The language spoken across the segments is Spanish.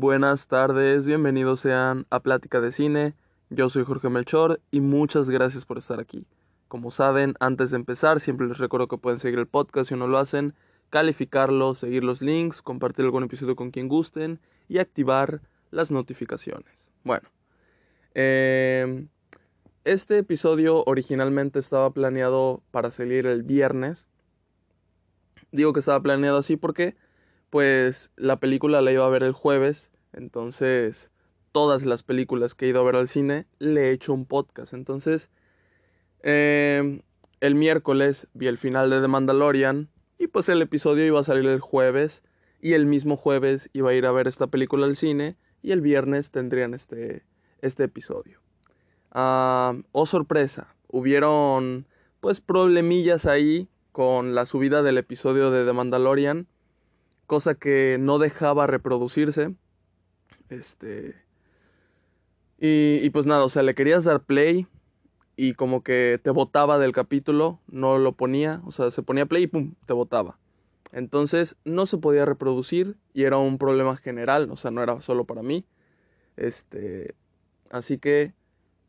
buenas tardes, bienvenidos sean a Plática de Cine. Yo soy Jorge Melchor y muchas gracias por estar aquí. Como saben, antes de empezar, siempre les recuerdo que pueden seguir el podcast si no lo hacen, calificarlo, seguir los links, compartir algún episodio con quien gusten y activar las notificaciones. Bueno, eh, este episodio originalmente estaba planeado para salir el viernes. Digo que estaba planeado así porque pues la película la iba a ver el jueves, entonces todas las películas que he ido a ver al cine le he hecho un podcast. Entonces, eh, el miércoles vi el final de The Mandalorian y pues el episodio iba a salir el jueves y el mismo jueves iba a ir a ver esta película al cine y el viernes tendrían este, este episodio. Ah, oh sorpresa, hubieron pues problemillas ahí con la subida del episodio de The Mandalorian cosa que no dejaba reproducirse. Este. Y, pues nada, o sea, le querías dar play y como que te botaba del capítulo, no lo ponía, o sea, se ponía play y pum, te botaba. Entonces no se podía reproducir y era un problema general, o sea, no era solo para mí. Este. Así que,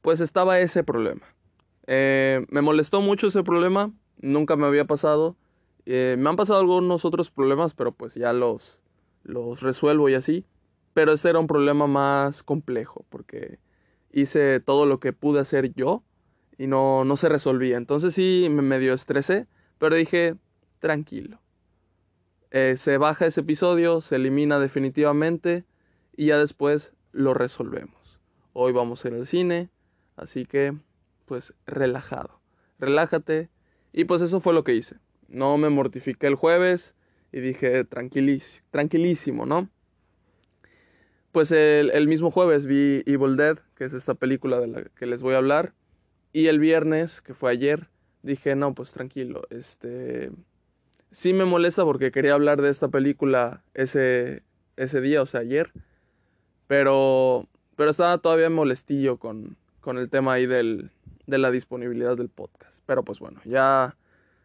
pues estaba ese problema. Eh, me molestó mucho ese problema, nunca me había pasado. Eh, me han pasado algunos otros problemas, pero pues ya los, los resuelvo y así. Pero este era un problema más complejo, porque hice todo lo que pude hacer yo y no, no se resolvía. Entonces sí me medio estresé, pero dije, tranquilo. Eh, se baja ese episodio, se elimina definitivamente y ya después lo resolvemos. Hoy vamos a ir al cine, así que pues relajado. Relájate y pues eso fue lo que hice. No me mortifiqué el jueves y dije tranquilísimo, ¿no? Pues el, mismo jueves vi Evil Dead, que es esta película de la que les voy a hablar. Y el viernes, que fue ayer, dije, no, pues tranquilo, este... Sí me molesta porque quería hablar de esta película ese, ese día, o sea, ayer. Pero, pero estaba todavía molestillo con, con el tema ahí del, de la disponibilidad del podcast. Pero pues bueno, ya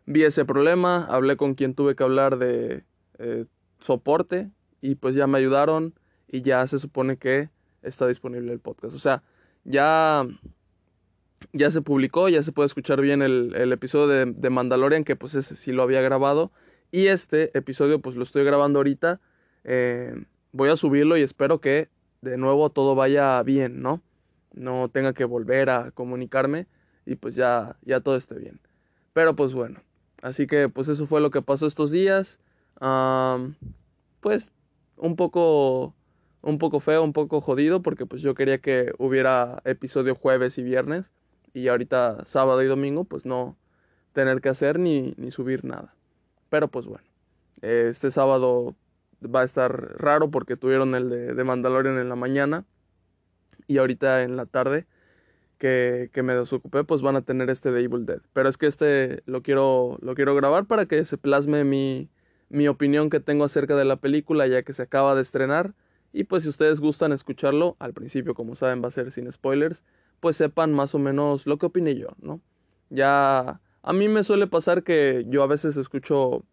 vi ese problema, hablé con quien tuve que hablar de eh, soporte y pues ya me ayudaron y ya se supone que está disponible el podcast. O sea, ya, ya se publicó, ya se puede escuchar bien el, el episodio de, de, Mandalorian, que pues ese sí lo había grabado. Y este episodio pues lo estoy grabando ahorita. Eh, voy a subirlo y espero que de nuevo todo vaya bien, ¿no? No tenga que volver a comunicarme y pues ya, ya todo esté bien. Pero pues bueno, Así que pues eso fue lo que pasó estos días. pues un poco un poco feo, un poco jodido porque pues yo quería que hubiera episodio jueves y viernes y ahorita sábado y domingo pues no tener que hacer ni, ni subir nada. Pero pues bueno, este sábado va a estar raro porque tuvieron el de, de Mandalorian en la mañana y ahorita en la tarde que, me desocupé, pues van a tener este de Evil Dead. Pero es que este lo quiero, lo quiero grabar para que se plasme mi, mi opinión que tengo acerca de la película, ya que se acaba de estrenar. Y pues si ustedes gustan escucharlo, al principio, como saben, va a ser sin spoilers, pues sepan más o menos lo que opine yo, ¿no? Ya a mí me suele pasar que yo a veces escucho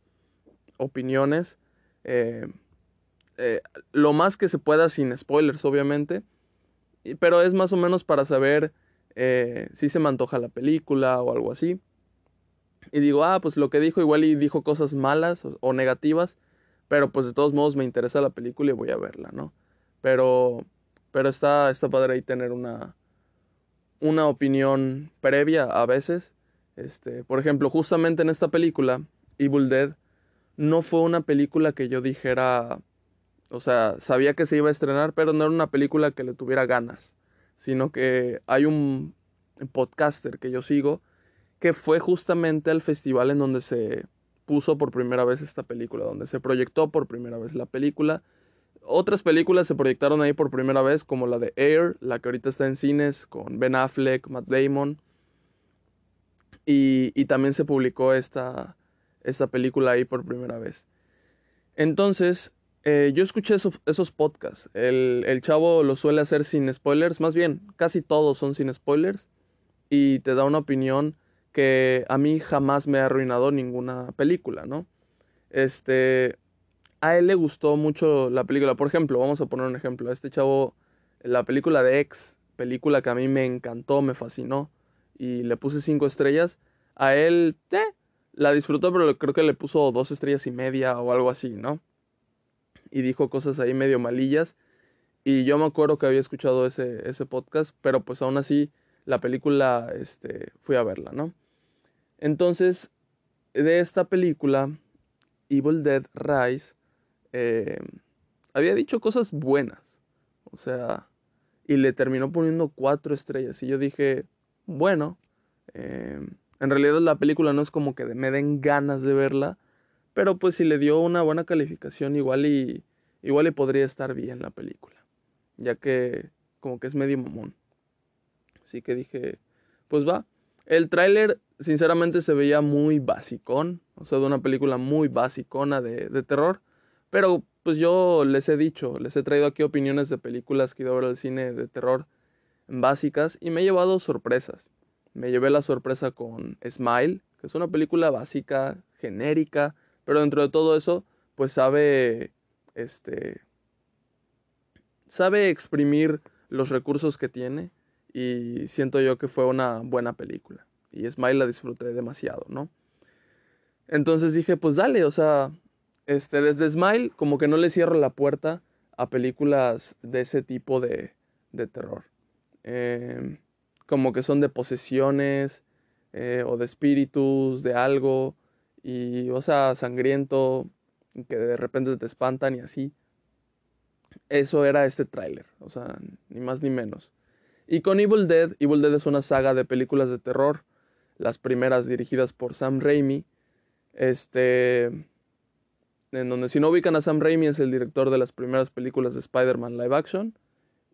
opiniones, eh, eh, lo más que se pueda sin spoilers, obviamente, pero es más o menos para saber eh, si se me antoja la película o algo así. Y digo, ah, pues lo que dijo igual y dijo cosas malas o, negativas, pero pues de todos modos me interesa la película y voy a verla, ¿no? Pero, pero está, está padre ahí tener una, una opinión previa a veces. Este, por ejemplo, justamente en esta película, Evil Dead, no fue una película que yo dijera, o sea, sabía que se iba a estrenar, pero no era una película que le tuviera ganas sino que hay un podcaster que yo sigo que fue justamente al festival en donde se puso por primera vez esta película, donde se proyectó por primera vez la película. Otras películas se proyectaron ahí por primera vez, como la de Air, la que ahorita está en cines, con Ben Affleck, Matt Damon. Y, y también se publicó esta, esta película ahí por primera vez. Entonces, eh, yo escuché esos podcasts. El, el, chavo lo suele hacer sin spoilers. Más bien, casi todos son sin spoilers. Y te da una opinión que a mí jamás me ha arruinado ninguna película, ¿no? Este. a él le gustó mucho la película. Por ejemplo, vamos a poner un ejemplo. A este chavo, la película de X, película que a mí me encantó, me fascinó y le puse cinco estrellas. A él, eh, la disfrutó, pero creo que le puso dos estrellas y media o algo así, ¿no? Y dijo cosas ahí medio malillas. Y yo me acuerdo que había escuchado ese, ese podcast, pero pues aún así la película, este, fui a verla, ¿no? Entonces, de esta película, Evil Dead Rise, eh, había dicho cosas buenas. O sea, y le terminó poniendo cuatro estrellas. Y yo dije, bueno, eh, en realidad la película no es como que me den ganas de verla, pero pues si le dio una buena calificación, igual y, igual y podría estar bien la película, ya que como que es medio mamón. Así que dije, pues va. El tráiler, sinceramente, se veía muy basicón, o sea, de una película muy basicona de, de terror, pero pues yo les he dicho, les he traído aquí opiniones de películas que ido a ver al cine de terror básicas y me he llevado sorpresas. Me llevé la sorpresa con Smile, que es una película básica, genérica, pero dentro de todo eso, pues sabe, este, sabe exprimir los recursos que tiene y siento yo que fue una buena película. Y Smile la disfruté demasiado, ¿no? Entonces dije, pues dale, o sea, este, desde Smile, como que no le cierro la puerta a películas de ese tipo de, de terror. Em, como que son de posesiones eh, o de espíritus, de algo, y, o sea, sangriento, que de repente te espantan y así. Eso era este tráiler, o sea, ni más ni menos. Y con Evil Dead, Evil Dead es una saga de películas de terror, las primeras dirigidas por Sam Raimi. Este, en donde si no ubican a Sam Raimi es el director de las primeras películas de Spider-Man live action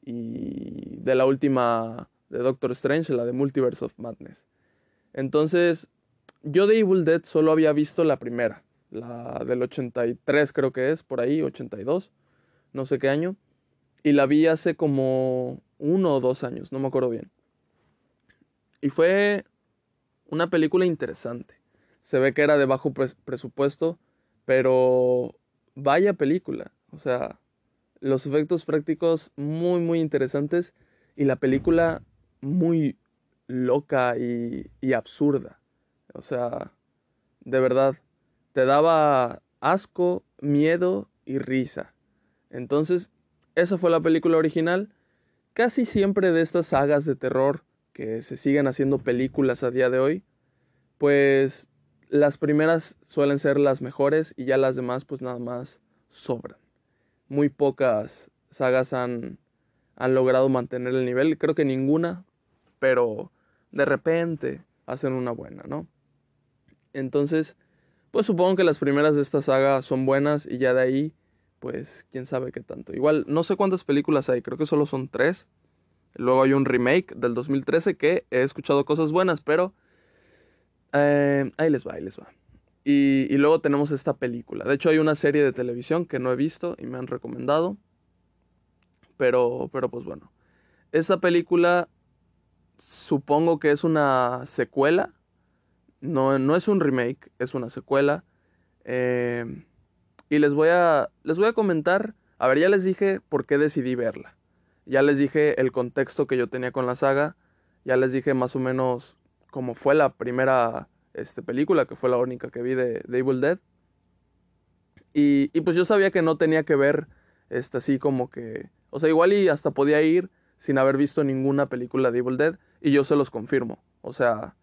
y de la última de Doctor Strange, la de Multiverse of Madness. Entonces, yo de Evil Dead solo había visto la primera, la del 83 creo que es, por ahí, 82, no sé qué año, y la vi hace como uno o dos años, no me acuerdo bien. Y fue una película interesante. Se ve que era de bajo presupuesto, pero vaya película. O sea, los efectos prácticos muy, muy interesantes y la película muy loca y, y absurda. O sea, de verdad, te daba asco, miedo y risa. Entonces, esa fue la película original. Casi siempre de estas sagas de terror que se siguen haciendo películas a día de hoy, pues las primeras suelen ser las mejores y ya las demás pues nada más sobran. Muy pocas sagas han, han logrado mantener el nivel, creo que ninguna, pero de repente hacen una buena, ¿no? Entonces, pues supongo que las primeras de esta saga son buenas y ya de ahí, pues quién sabe qué tanto. Igual, no sé cuántas películas hay, creo que solo son tres. Luego hay un remake del 2013 que he escuchado cosas buenas, pero eh, ahí les va, ahí les va. Y, y, luego tenemos esta película. De hecho, hay una serie de televisión que no he visto y me han recomendado. Pero, pero pues bueno. Esa película supongo que es una secuela. No, no es un remake, es una secuela. Eh, y les voy, a, les voy a comentar. A ver, ya les dije por qué decidí verla. Ya les dije el contexto que yo tenía con la saga. Ya les dije más o menos como fue la primera este, película, que fue la única que vi de, Evil Dead. Y, y, pues yo sabía que no tenía que ver este, así como que... O sea, igual y hasta podía ir sin haber visto ninguna película de Evil Dead y yo se los confirmo. O sea,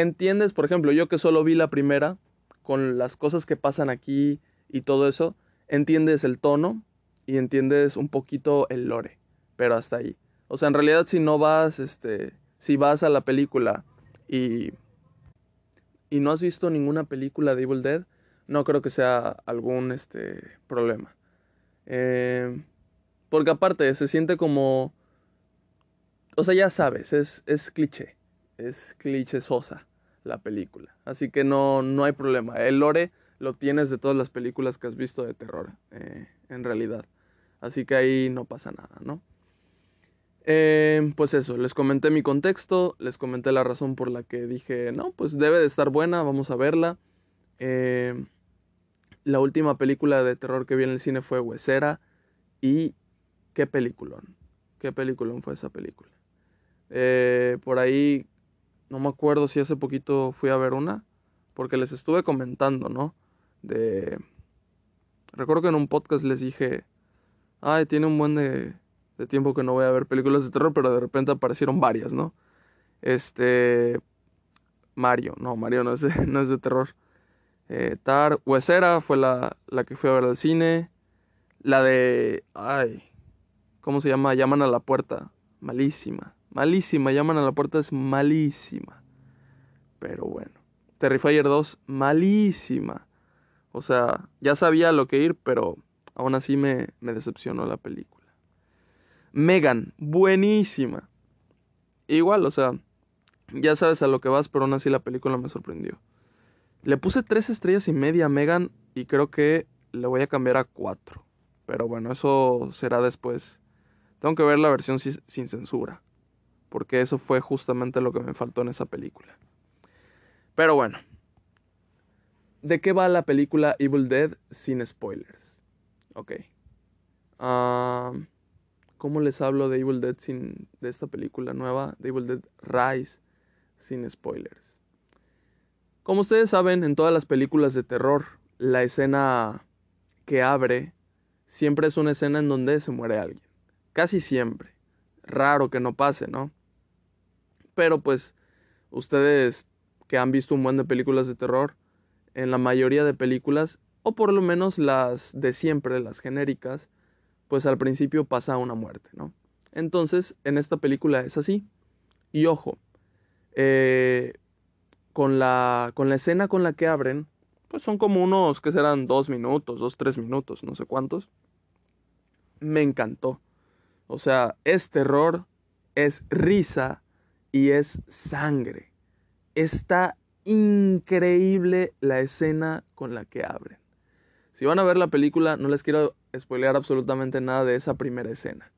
entiendes, por ejemplo, yo que solo vi la primera, con las cosas que pasan aquí y todo eso, entiendes el tono y entiendes un poquito el lore, pero hasta ahí. O sea, en realidad si no vas, este, si vas a la película y, y no has visto ninguna película de Evil Dead, no creo que sea algún este, problema. Eh, porque aparte se siente como... O sea, ya sabes, es, es cliché, es sosa la película. Así que no, no hay problema. El lore lo tienes de todas las películas que has visto de terror, eh, en realidad. Así que ahí no pasa nada, ¿no? Eh, pues eso, les comenté mi contexto, les comenté la razón por la que dije, no, pues debe de estar buena, vamos a verla. Eh, la última película de terror que vi en el cine fue Huesera. Y qué peliculón. Qué peliculón fue esa película. Por ahí, no me acuerdo si hace poquito fui a ver una. Porque les estuve comentando, ¿no? De... Recuerdo que en un podcast les dije, ay, tiene un buen de, de tiempo que no voy a ver películas de terror, pero de repente aparecieron varias, ¿no? Este... Mario, no, Mario no es de, no es de terror. Eh, Tar, Huesera fue la, la que fui a ver al cine. La de... Ay, ¿cómo se llama? Llaman a la puerta. Malísima. Malísima. Llaman a la puerta es malísima. Pero bueno. Terrifier 2, malísima. O sea, ya sabía lo que ir, pero aún así me, me decepcionó la película. Megan, buenísima. Igual, o sea, ya sabes a lo que vas, pero aún así la película me sorprendió. Le puse tres estrellas y media a Megan y creo que le voy a cambiar a cuatro. Pero bueno, eso será después. Tengo que ver la versión sin censura. Porque eso fue justamente lo que me faltó en esa película. Pero bueno. ¿De qué va la película Evil Dead sin spoilers? Ok. ¿Cómo les hablo de Evil Dead sin. de esta película nueva? De Evil Dead Rise sin spoilers. Como ustedes saben, en todas las películas de terror, la escena que abre siempre es una escena en donde se muere alguien. Casi siempre. Raro que no pase, ¿no? Pero pues ustedes que han visto un buen de películas de terror, en la mayoría de películas, o por lo menos las de siempre, las genéricas, pues al principio pasa una muerte, ¿no? Entonces, en esta película es así. Y ojo, eh, con, la, con la escena con la que abren, pues son como unos, que serán? Dos minutos, dos, tres minutos, no sé cuántos. Me encantó. O sea, es terror, es risa y es sangre. Está increíble la escena con la que abren. Si van a ver la película, no les quiero spoilear absolutamente nada de esa primera escena.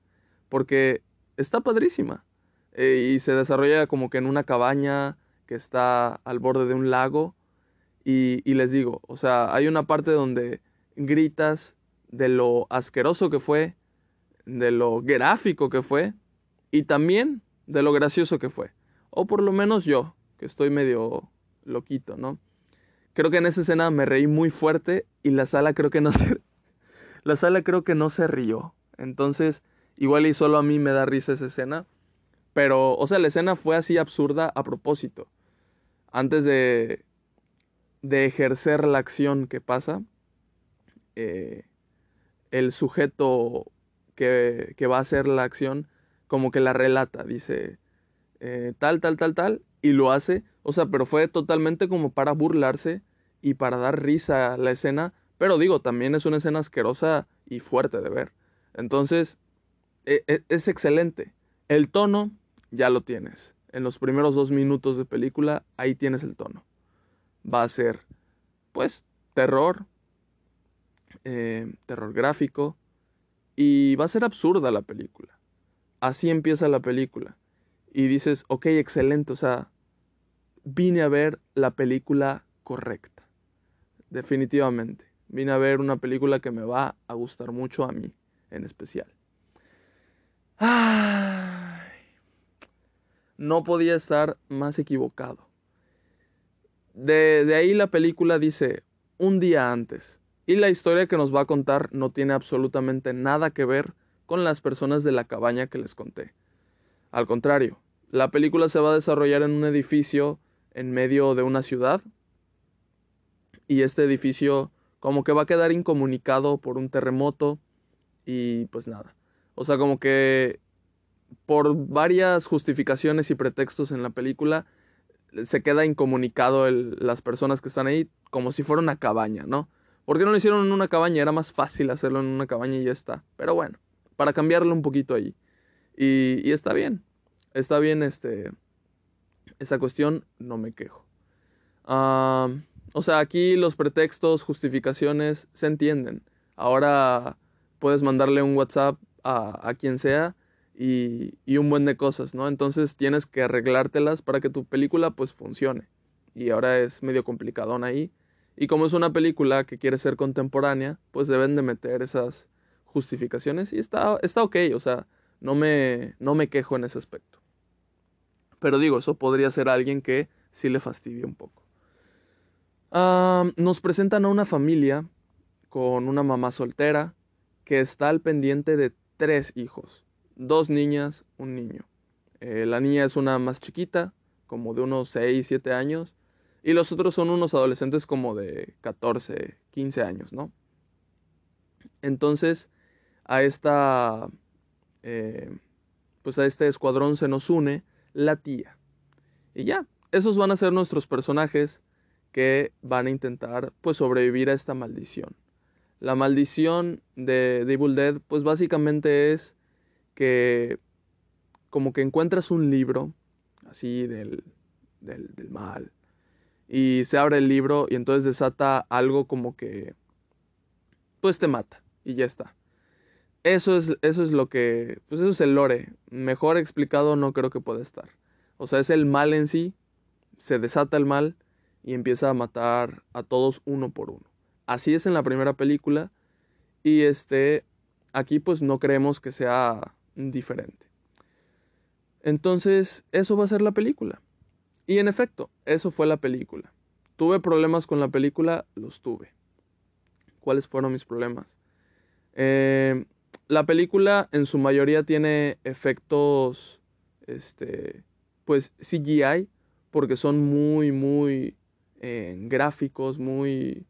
Porque está padrísima. Eh, y se desarrolla como que en una cabaña que está al borde de un lago y, les digo, o sea, hay una parte donde gritas de lo asqueroso que fue, de lo gráfico que fue y también de lo gracioso que fue. O por lo menos yo, que estoy medio loquito, ¿no? Creo que en esa escena me reí muy fuerte y la sala creo que no se la sala creo que no se rió. Entonces, igual y solo a mí me da risa esa escena, pero o sea, la escena fue así absurda a propósito. Antes de de ejercer la acción que pasa, eh, el sujeto que, va a hacer la acción como que la relata, dice eh, tal, tal, tal, tal, y lo hace, o sea, pero fue totalmente como para burlarse y para dar risa a la escena, pero digo, también es una escena asquerosa y fuerte de ver. Entonces, e, e, es excelente. El tono, ya lo tienes. En los primeros dos minutos de película, ahí tienes el tono va a ser, pues, terror, eh, terror gráfico, y va a ser absurda la película. Así empieza la película. Y dices, ok, excelente, o sea, vine a ver la película correcta. Definitivamente. Vine a ver una película que me va a gustar mucho a mí, en especial. Ay, no podía estar más equivocado. De, ahí la película dice un día antes. Y la historia que nos va a contar no tiene absolutamente nada que ver con las personas de la cabaña que les conté. Al contrario, la película se va a desarrollar en un edificio en medio de una ciudad. Y este edificio como que va a quedar incomunicado por un terremoto. Y pues nada. O sea, como que por varias justificaciones y pretextos en la película, se queda incomunicado las personas que están ahí como si fuera una cabaña, ¿no? ¿Por qué no lo hicieron en una cabaña? Era más fácil hacerlo en una cabaña y ya está. Pero bueno, para cambiarlo un poquito ahí. Y, está bien. Está bien este, esa cuestión, no me quejo. o sea, aquí los pretextos, justificaciones se entienden. Ahora puedes mandarle un WhatsApp a, quien sea y, un buen de cosas, ¿no? Entonces tienes que arreglártelas para que tu película pues funcione. Y ahora es medio complicadón ahí. Y como es una película que quiere ser contemporánea, pues deben de meter esas justificaciones y está, está ok, o sea, no me, no me quejo en ese aspecto. Pero digo, eso podría ser alguien que sí le fastidie un poco. Nos presentan a una familia con una mamá soltera que está al pendiente de tres hijos, dos niñas, un niño. Eh, la niña es una más chiquita, como de unos 6, 7 años, y los otros son unos adolescentes como de 14, 15 años, ¿no? Entonces, a esta, eh, pues a este escuadrón se nos une la tía. Y ya, esos van a ser nuestros personajes que van a intentar, pues, sobrevivir a esta maldición. La maldición de, Evil Dead, pues básicamente es que como que encuentras un libro, así del, del mal, y se abre el libro y entonces desata algo como que pues te mata y ya está. Eso es, eso es lo que, pues eso es el lore. Mejor explicado no creo que pueda estar. O sea, es el mal en sí, se desata el mal y empieza a matar a todos uno por uno. Así es en la primera película y este, aquí pues no creemos que sea diferente. Entonces, eso va a ser la película. Y en efecto, eso fue la película. ¿Tuve problemas con la película? Los tuve. ¿Cuáles fueron mis problemas? Eh, la película en su mayoría tiene efectos, este, pues CGI, porque son muy, muy eh, gráficos, muy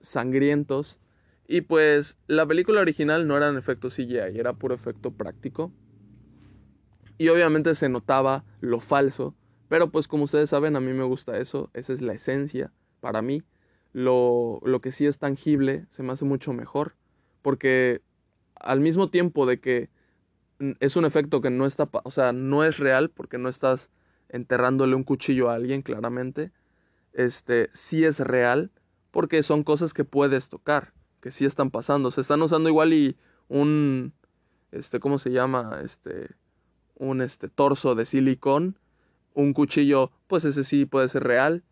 sangrientos. Y pues la película original no eran efectos CGI, era puro efecto práctico. Y obviamente se notaba lo falso pero pues como ustedes saben, a mí me gusta eso, esa es la esencia para mí. Lo, lo que sí es tangible se me hace mucho mejor, porque al mismo tiempo de que es un efecto que no está, o sea, no es real, porque no estás enterrándole un cuchillo a alguien, claramente, este, sí es real, porque son cosas que puedes tocar, que sí están pasando. Se están usando igual y un, este, ¿cómo se llama? Este, un, este, torso de silicón un cuchillo, pues ese sí puede ser real.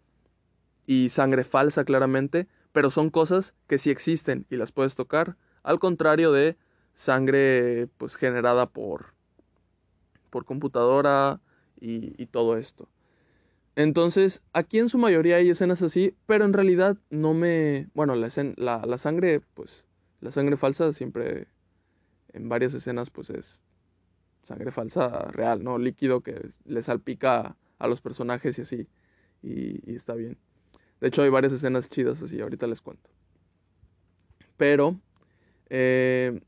Y sangre falsa, claramente. Pero son cosas que sí existen y las puedes tocar. Al contrario de sangre, pues generada por, por computadora y, todo esto. Entonces, aquí en su mayoría hay escenas así, pero en realidad no me... Bueno, la, la, la, sangre, pues, la sangre falsa siempre en varias escenas, pues es sangre falsa real, ¿no? Líquido que le salpica a los personajes y así. Y, está bien. De hecho, hay varias escenas chidas así, ahorita les cuento. Pero eh,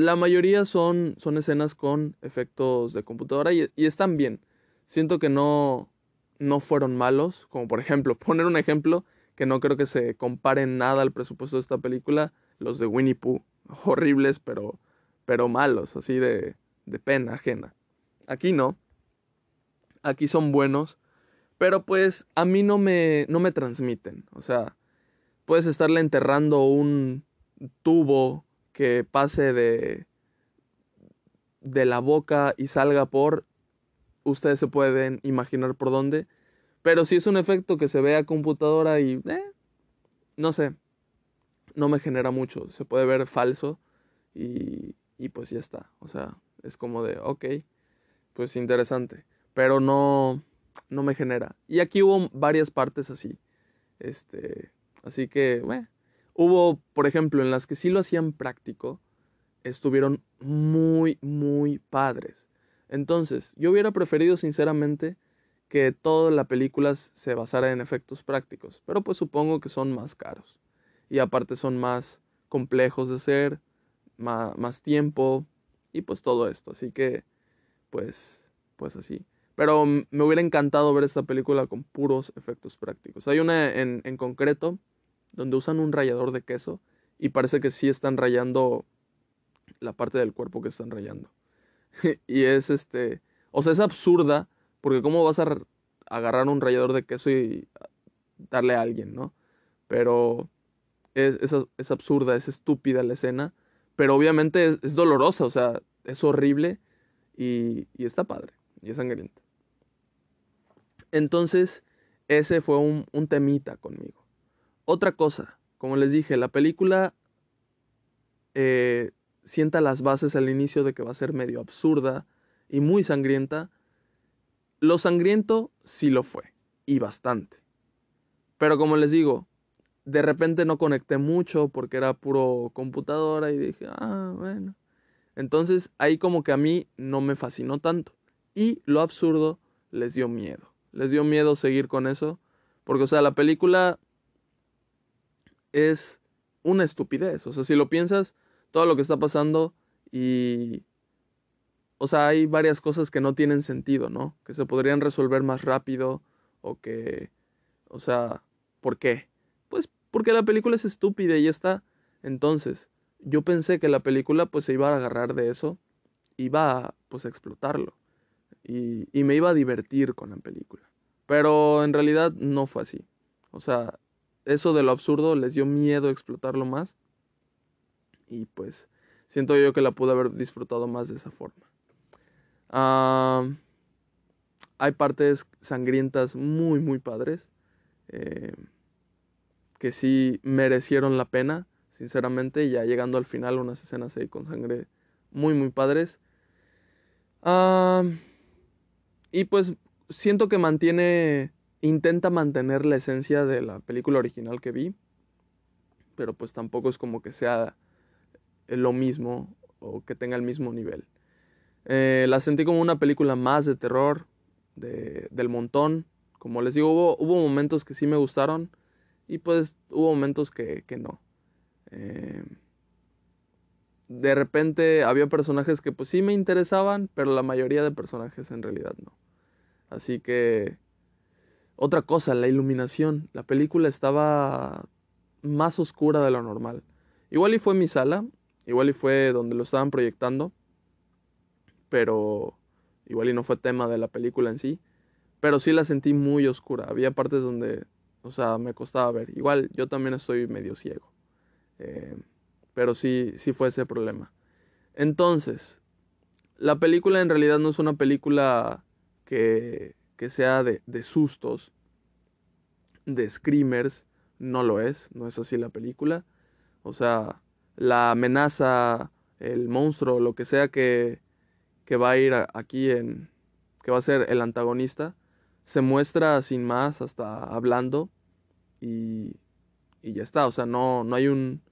la mayoría son, son escenas con efectos de computadora y, están bien. Siento que no, no fueron malos. Como por ejemplo, poner un ejemplo que no creo que se compare nada al presupuesto de esta película. Los de Winnie Pooh. Horribles, pero, pero malos, así de, de pena ajena. Aquí no. Aquí son buenos. Pero pues a mí no me, no me transmiten. O sea, puedes estarle enterrando un tubo que pase de, de la boca y salga por... Ustedes se pueden imaginar por dónde. Pero si es un efecto que se ve a computadora y... Eh, no sé. No me genera mucho. Se puede ver falso. Y, y pues ya está. O sea, es como de, ok, pues interesante, pero no, no me genera. Y aquí hubo varias partes así, este, así que, bueno, hubo, por ejemplo, en las que sí lo hacían práctico, estuvieron muy, muy padres. Entonces, yo hubiera preferido sinceramente que toda la película se basara en efectos prácticos, pero pues supongo que son más caros. Y aparte son más complejos de hacer, más, más tiempo, y pues todo esto. Así que, pues, pues así. Pero me hubiera encantado ver esta película con puros efectos prácticos. Hay una en, en concreto donde usan un rallador de queso y parece que sí están rayando la parte del cuerpo que están rayando. y es este, o sea, es absurda porque cómo vas a agarrar un rallador de queso y darle a alguien, ¿no? Pero es, es, es absurda, es estúpida la escena pero obviamente es, dolorosa, o sea, es horrible y, está padre, y es sangrienta. Entonces, ese fue un, temita conmigo. Otra cosa, como les dije, la película eh, sienta las bases al inicio de que va a ser medio absurda y muy sangrienta. Lo sangriento sí lo fue, y bastante. Pero como les digo, de repente no conecté mucho porque era puro computadora y dije, ah, bueno. Entonces ahí como que a mí no me fascinó tanto. Y lo absurdo les dio miedo. Les dio miedo seguir con eso. Porque, o sea, la película es una estupidez. O sea, si lo piensas, todo lo que está pasando y... O sea, hay varias cosas que no tienen sentido, ¿no? Que se podrían resolver más rápido o que... O sea, ¿por qué? Pues porque la película es estúpida y está. Entonces, yo pensé que la película pues se iba a agarrar de eso, iba a pues a explotarlo y, y me iba a divertir con la película. Pero en realidad no fue así. O sea, eso de lo absurdo les dio miedo explotarlo más y pues siento yo que la pude haber disfrutado más de esa forma. hay partes sangrientas muy, muy padres. Eh, que sí merecieron la pena, sinceramente, ya llegando al final unas escenas ahí con sangre muy, muy padres. y pues siento que mantiene, intenta mantener la esencia de la película original que vi, pero pues tampoco es como que sea lo mismo o que tenga el mismo nivel. Eh, la sentí como una película más de terror, de, del montón. Como les digo, hubo, momentos que sí me gustaron y pues hubo momentos que, que no. Eh, de repente había personajes que pues sí me interesaban, pero la mayoría de personajes en realidad no. Así que otra cosa, la iluminación. La película estaba más oscura de lo normal. Igual y fue mi sala, Igual y fue donde lo estaban proyectando, pero igual y no fue tema de la película en sí, pero sí la sentí muy oscura. Había partes donde, o sea, me costaba ver. Igual yo también estoy medio ciego, eh, pero sí, sí fue ese problema. Entonces, la película en realidad no es una película que, que sea de, de sustos, de screamers, no lo es, no es así la película. O sea, la amenaza, el monstruo, lo que sea que, que va a ir aquí en, que va a ser el antagonista, se muestra sin más, hasta hablando y, y ya está, o sea, no, no hay un,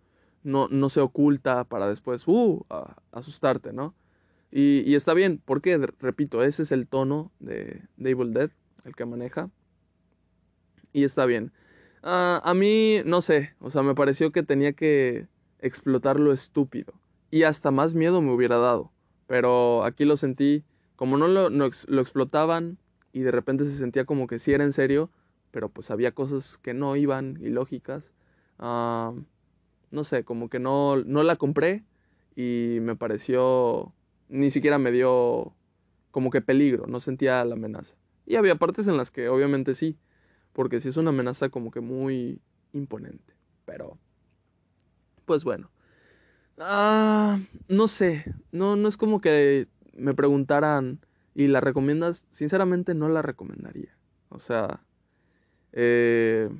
no, no se oculta para después, uh, asustarte, ¿no? Y, está bien, porque, repito, ese es el tono de, de Evil Dead, el que maneja. Y está bien. Ah, a mí, no sé, o sea, me pareció que tenía que, explotar lo estúpido. Y hasta más miedo me hubiera dado. Pero aquí lo sentí, como no lo, lo explotaban y de repente se sentía como que sí era en serio, pero pues había cosas que no iban ilógicas. Uh, no sé, como que no, no la compré y me pareció, ni siquiera me dio como que peligro, no sentía la amenaza. Y había partes en las que obviamente sí, porque sí es una amenaza como que muy imponente, pero pues bueno. Ah, no sé, no, no es como que me preguntaran y la recomiendas, sinceramente no la recomendaría. O sea, eh,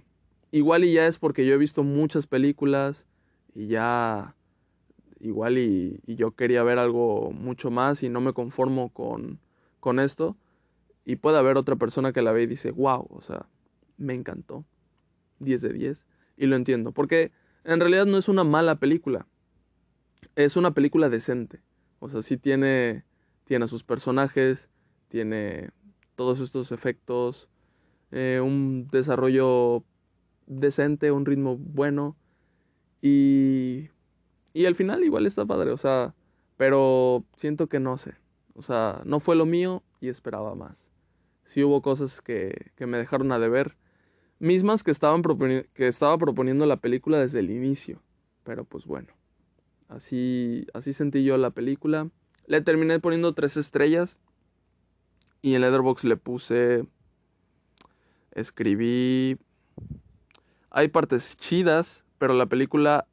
igual y ya es porque yo he visto muchas películas y ya igual y, y, yo quería ver algo mucho más y no me conformo con, con esto. Y puede haber otra persona que la ve y dice, wow, o sea, me encantó. 10 de 10. Y lo entiendo. Porque en realidad no es una mala película. Es una película decente. O sea, sí tiene, tiene a sus personajes, tiene todos estos efectos, eh, un desarrollo decente, un ritmo bueno. Y, y al final igual está padre, o sea, pero siento que no sé. O sea, no fue lo mío y esperaba más. Sí hubo cosas que, que me dejaron a deber mismas que, estaban que estaba proponiendo la película desde el inicio. Pero pues bueno, así, así sentí yo la película. Le terminé poniendo tres estrellas. Y en Letterboxd le puse. Escribí. Hay partes chidas, pero la película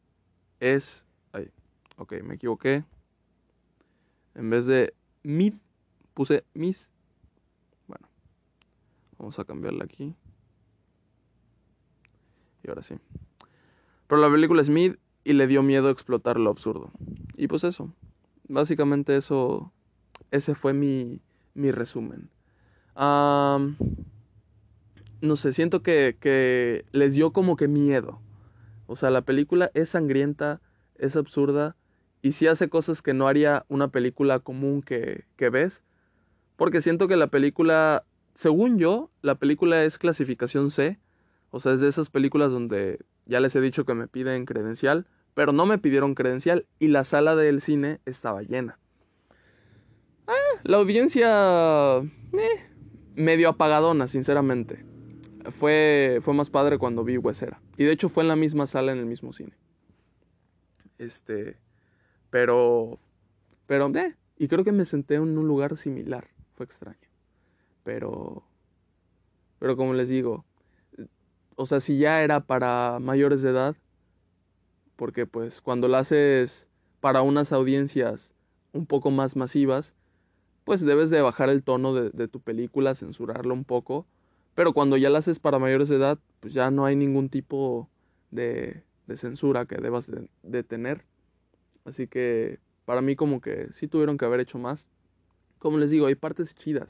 es. Ok, me equivoqué. En vez de mid, puse mis. Bueno, vamos a cambiarla aquí. Y ahora sí. Pero la película es mid y le dio miedo explotar lo absurdo. Y pues eso. Básicamente eso. Ese fue mi, mi resumen. no sé, siento que, que les dio como que miedo. O sea, la película es sangrienta, es absurda y sí hace cosas que no haría una película común que, que ves. Porque siento que la película, según yo, la película es clasificación C. O sea, es de esas películas donde ya les he dicho que me piden credencial, pero no me pidieron credencial y la sala del cine estaba llena. Ah, la audiencia eh, medio apagadona, sinceramente. Fue, fue más padre cuando vi Huesera. Y de hecho fue en la misma sala, en el mismo cine. Este. Pero. Pero, eh, y creo que me senté en un lugar similar. Fue extraño. Pero. Pero como les digo. O sea, si ya era para mayores de edad. Porque pues cuando lo haces para unas audiencias un poco más masivas, pues debes de bajar el tono de, tu película, censurarlo un poco. Pero cuando ya la haces para mayores de edad, pues ya no hay ningún tipo de, de censura que debas de, tener. Así que para mí como que sí tuvieron que haber hecho más. Como les digo, hay partes chidas.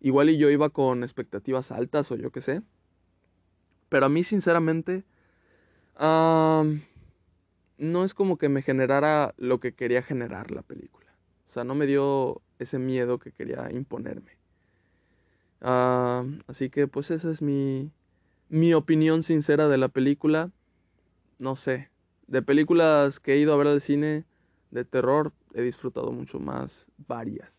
Igual y yo iba con expectativas altas o yo qué sé. Pero a mí sinceramente no es como que me generara lo que quería generar la película. O sea, no me dio ese miedo que quería imponerme. así que pues esa es mi, mi opinión sincera de la película no sé, de películas que he ido a ver al cine de terror, he disfrutado mucho más varias.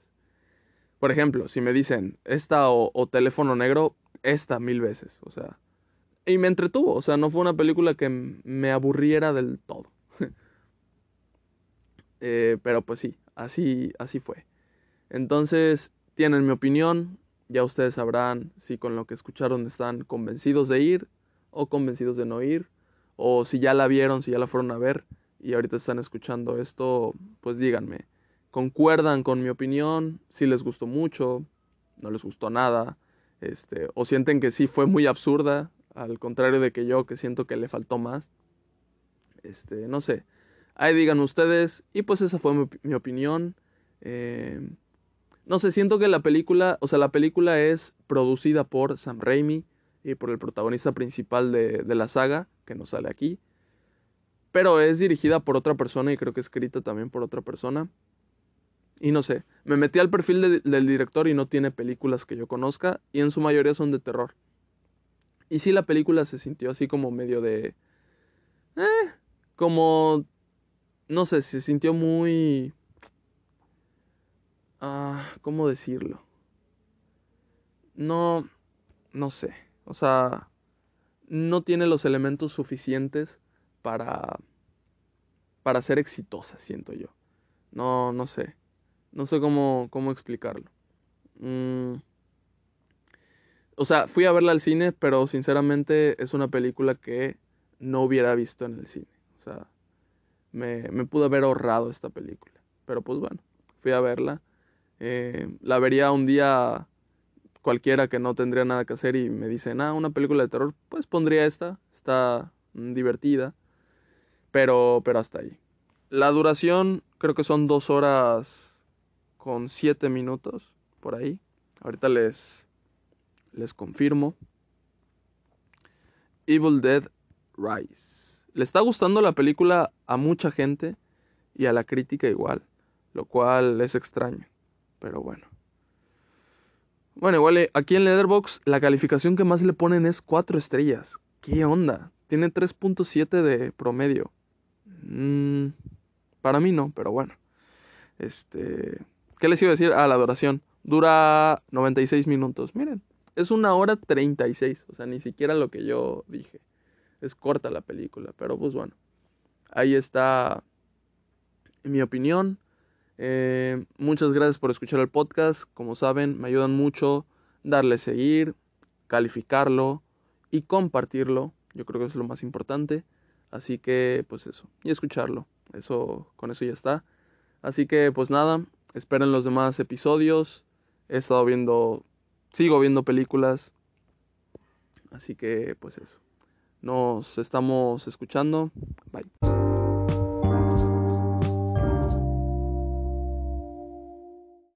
Por ejemplo, si me dicen esta o, teléfono negro, esta mil veces, o sea. Y me entretuvo, o sea, no fue una película que me aburriera del todo. Eh, pero pues sí, así, así fue. Entonces, tienen mi opinión, ya ustedes sabrán si con lo que escucharon están convencidos de ir o convencidos de no ir o si ya la vieron, si ya la fueron a ver y ahorita están escuchando esto, pues díganme, ¿concuerdan con mi opinión? Si les gustó mucho, no les gustó nada, este, o sienten que sí fue muy absurda, al contrario de que yo que siento que le faltó más. Este, no sé. Ahí digan ustedes. Y pues esa fue mi, opinión. Eh, no sé, siento que la película, o sea, la película es producida por Sam Raimi y por el protagonista principal de, de la saga que no sale aquí. Pero es dirigida por otra persona y creo que escrita también por otra persona. Y no sé, me metí al perfil del director y no tiene películas que yo conozca y en su mayoría son de terror. Y sí, la película se sintió así como medio de... Eh, como... No sé, se sintió muy... Ah, ¿cómo decirlo? No... No sé. O sea, no tiene los elementos suficientes para, para ser exitosa, siento yo. No, no sé. No sé cómo, cómo explicarlo. Mm. O sea, fui a verla al cine, pero sinceramente es una película que no hubiera visto en el cine. O sea, me, me pude haber ahorrado esta película. Pero pues bueno, fui a verla. Eh, la vería un día cualquiera que no tendría nada que hacer y me dicen, ah, una película de terror, pues pondría esta, está mm, divertida, pero, pero hasta ahí. La duración creo que son dos horas con siete minutos, por ahí. Ahorita les, les confirmo. Evil Dead Rise. Le está gustando la película a mucha gente y a la crítica igual, lo cual es extraño, pero bueno. Bueno, igual eh, aquí en Leatherbox la calificación que más le ponen es 4 estrellas. ¿Qué onda? Tiene 3.7 de promedio. Mm, para mí no, pero bueno. Este, ¿qué les iba a decir? Ah, la duración. Dura 96 minutos. Miren, es una hora 36, o sea, ni siquiera lo que yo dije. Es corta la película, pero pues bueno. Ahí está mi opinión. Eh, muchas gracias por escuchar el podcast. Como saben, me ayudan mucho darle seguir, calificarlo y compartirlo. Yo creo que es lo más importante. Así que, pues eso. Y escucharlo. Eso, con eso ya está. Así que, pues nada. Esperen los demás episodios. He estado viendo. Sigo viendo películas. Así que, pues eso. Nos estamos escuchando. Bye.